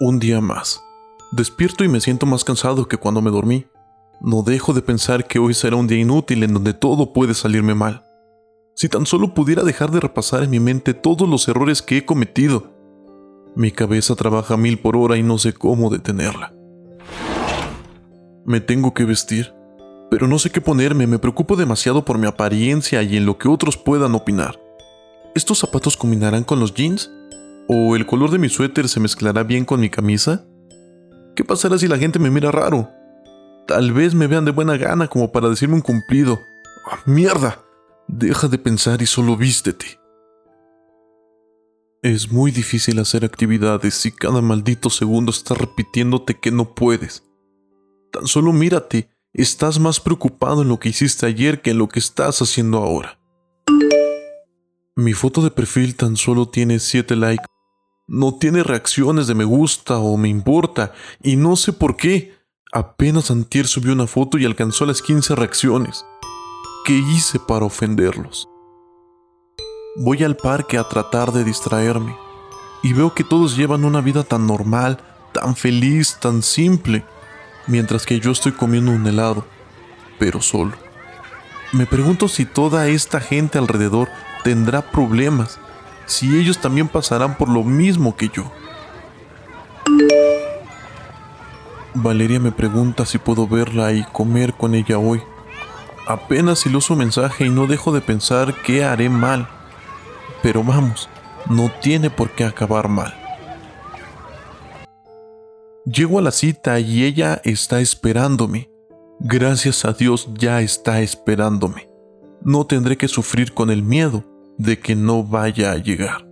Un día más. Despierto y me siento más cansado que cuando me dormí. No dejo de pensar que hoy será un día inútil en donde todo puede salirme mal. Si tan solo pudiera dejar de repasar en mi mente todos los errores que he cometido. Mi cabeza trabaja mil por hora y no sé cómo detenerla. Me tengo que vestir, pero no sé qué ponerme, me preocupo demasiado por mi apariencia y en lo que otros puedan opinar. ¿Estos zapatos combinarán con los jeans? ¿O el color de mi suéter se mezclará bien con mi camisa? ¿Qué pasará si la gente me mira raro? Tal vez me vean de buena gana como para decirme un cumplido. ¡Ah, ¡Mierda! Deja de pensar y solo vístete. Es muy difícil hacer actividades si cada maldito segundo está repitiéndote que no puedes. Tan solo mírate, estás más preocupado en lo que hiciste ayer que en lo que estás haciendo ahora. Mi foto de perfil tan solo tiene 7 likes no tiene reacciones de me gusta o me importa, y no sé por qué. Apenas Antier subió una foto y alcanzó las 15 reacciones. ¿Qué hice para ofenderlos? Voy al parque a tratar de distraerme, y veo que todos llevan una vida tan normal, tan feliz, tan simple, mientras que yo estoy comiendo un helado, pero solo. Me pregunto si toda esta gente alrededor tendrá problemas si ellos también pasarán por lo mismo que yo. Valeria me pregunta si puedo verla y comer con ella hoy. Apenas lo su mensaje y no dejo de pensar que haré mal. Pero vamos, no tiene por qué acabar mal. Llego a la cita y ella está esperándome. Gracias a Dios ya está esperándome. No tendré que sufrir con el miedo de que no vaya a llegar.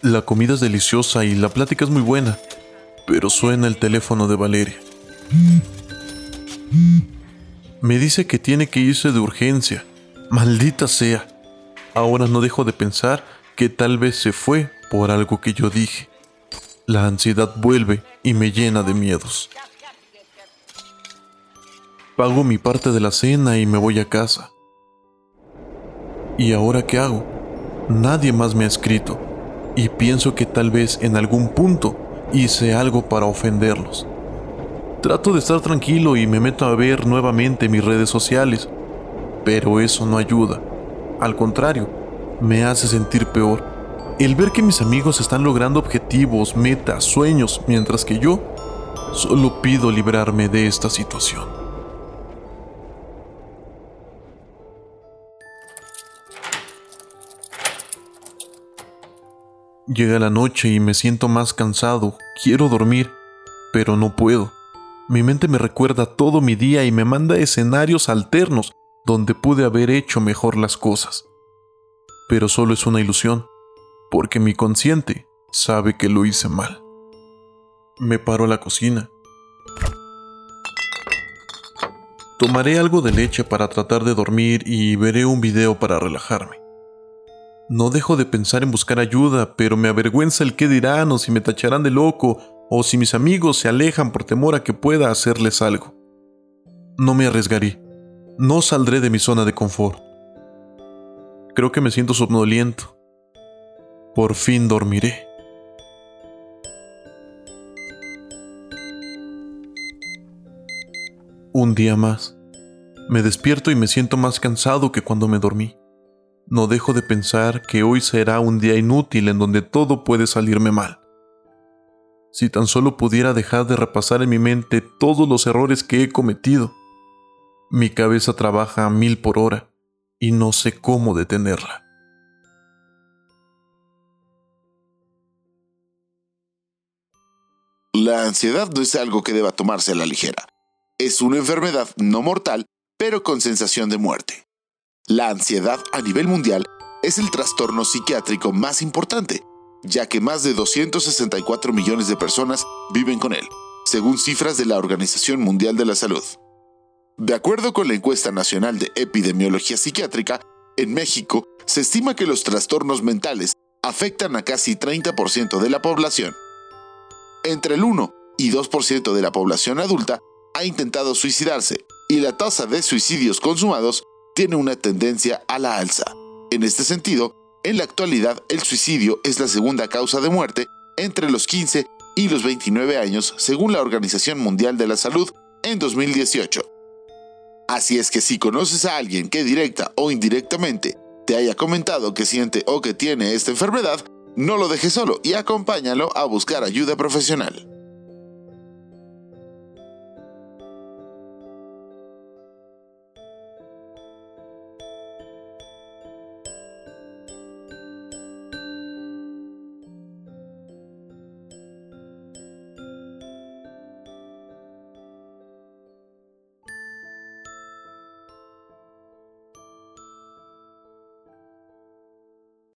La comida es deliciosa y la plática es muy buena, pero suena el teléfono de Valeria. Me dice que tiene que irse de urgencia. Maldita sea. Ahora no dejo de pensar que tal vez se fue por algo que yo dije. La ansiedad vuelve y me llena de miedos. Pago mi parte de la cena y me voy a casa. ¿Y ahora qué hago? Nadie más me ha escrito y pienso que tal vez en algún punto hice algo para ofenderlos. Trato de estar tranquilo y me meto a ver nuevamente mis redes sociales, pero eso no ayuda. Al contrario, me hace sentir peor. El ver que mis amigos están logrando objetivos, metas, sueños, mientras que yo solo pido librarme de esta situación. Llega la noche y me siento más cansado, quiero dormir, pero no puedo. Mi mente me recuerda todo mi día y me manda escenarios alternos donde pude haber hecho mejor las cosas. Pero solo es una ilusión, porque mi consciente sabe que lo hice mal. Me paro a la cocina. Tomaré algo de leche para tratar de dormir y veré un video para relajarme. No dejo de pensar en buscar ayuda, pero me avergüenza el qué dirán o si me tacharán de loco o si mis amigos se alejan por temor a que pueda hacerles algo. No me arriesgaré. No saldré de mi zona de confort. Creo que me siento somnoliento. Por fin dormiré. Un día más. Me despierto y me siento más cansado que cuando me dormí. No dejo de pensar que hoy será un día inútil en donde todo puede salirme mal. Si tan solo pudiera dejar de repasar en mi mente todos los errores que he cometido. Mi cabeza trabaja a mil por hora y no sé cómo detenerla. La ansiedad no es algo que deba tomarse a la ligera. Es una enfermedad no mortal, pero con sensación de muerte. La ansiedad a nivel mundial es el trastorno psiquiátrico más importante, ya que más de 264 millones de personas viven con él, según cifras de la Organización Mundial de la Salud. De acuerdo con la encuesta nacional de epidemiología psiquiátrica, en México se estima que los trastornos mentales afectan a casi 30% de la población. Entre el 1 y 2% de la población adulta ha intentado suicidarse y la tasa de suicidios consumados tiene una tendencia a la alza. En este sentido, en la actualidad el suicidio es la segunda causa de muerte entre los 15 y los 29 años según la Organización Mundial de la Salud en 2018. Así es que si conoces a alguien que directa o indirectamente te haya comentado que siente o que tiene esta enfermedad, no lo dejes solo y acompáñalo a buscar ayuda profesional.